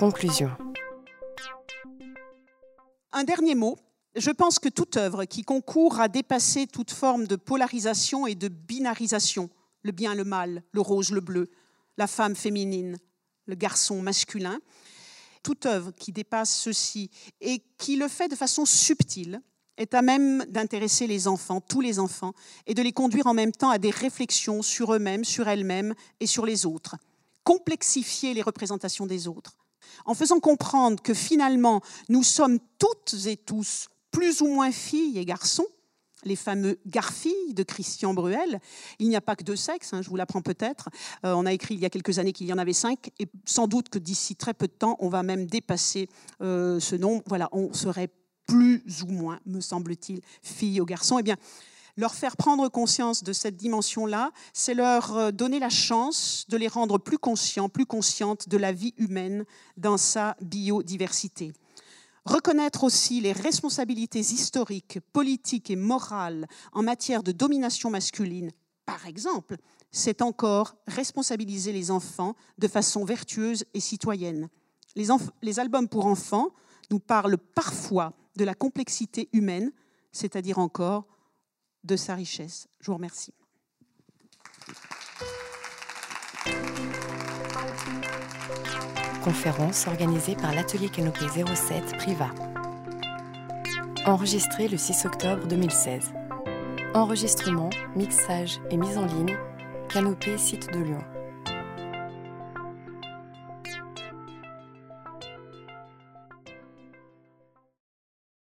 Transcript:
Conclusion. Un dernier mot. Je pense que toute œuvre qui concourt à dépasser toute forme de polarisation et de binarisation, le bien, le mal, le rose, le bleu, la femme féminine, le garçon masculin, toute œuvre qui dépasse ceci et qui le fait de façon subtile, est à même d'intéresser les enfants, tous les enfants, et de les conduire en même temps à des réflexions sur eux-mêmes, sur elles-mêmes et sur les autres. Complexifier les représentations des autres, en faisant comprendre que finalement, nous sommes toutes et tous plus ou moins filles et garçons, les fameux garfilles de Christian Bruel. Il n'y a pas que deux sexes, hein, je vous l'apprends peut-être. Euh, on a écrit il y a quelques années qu'il y en avait cinq, et sans doute que d'ici très peu de temps, on va même dépasser euh, ce nombre. Voilà, on serait plus ou moins, me semble-t-il, filles ou garçons. Eh bien, leur faire prendre conscience de cette dimension-là, c'est leur euh, donner la chance de les rendre plus conscients, plus conscientes de la vie humaine dans sa biodiversité. Reconnaître aussi les responsabilités historiques, politiques et morales en matière de domination masculine, par exemple, c'est encore responsabiliser les enfants de façon vertueuse et citoyenne. Les, les albums pour enfants nous parlent parfois de la complexité humaine, c'est-à-dire encore de sa richesse. Je vous remercie. Conférence organisée par l'atelier Canopée 07 Priva. Enregistré le 6 octobre 2016. Enregistrement, mixage et mise en ligne, Canopée site de Lyon.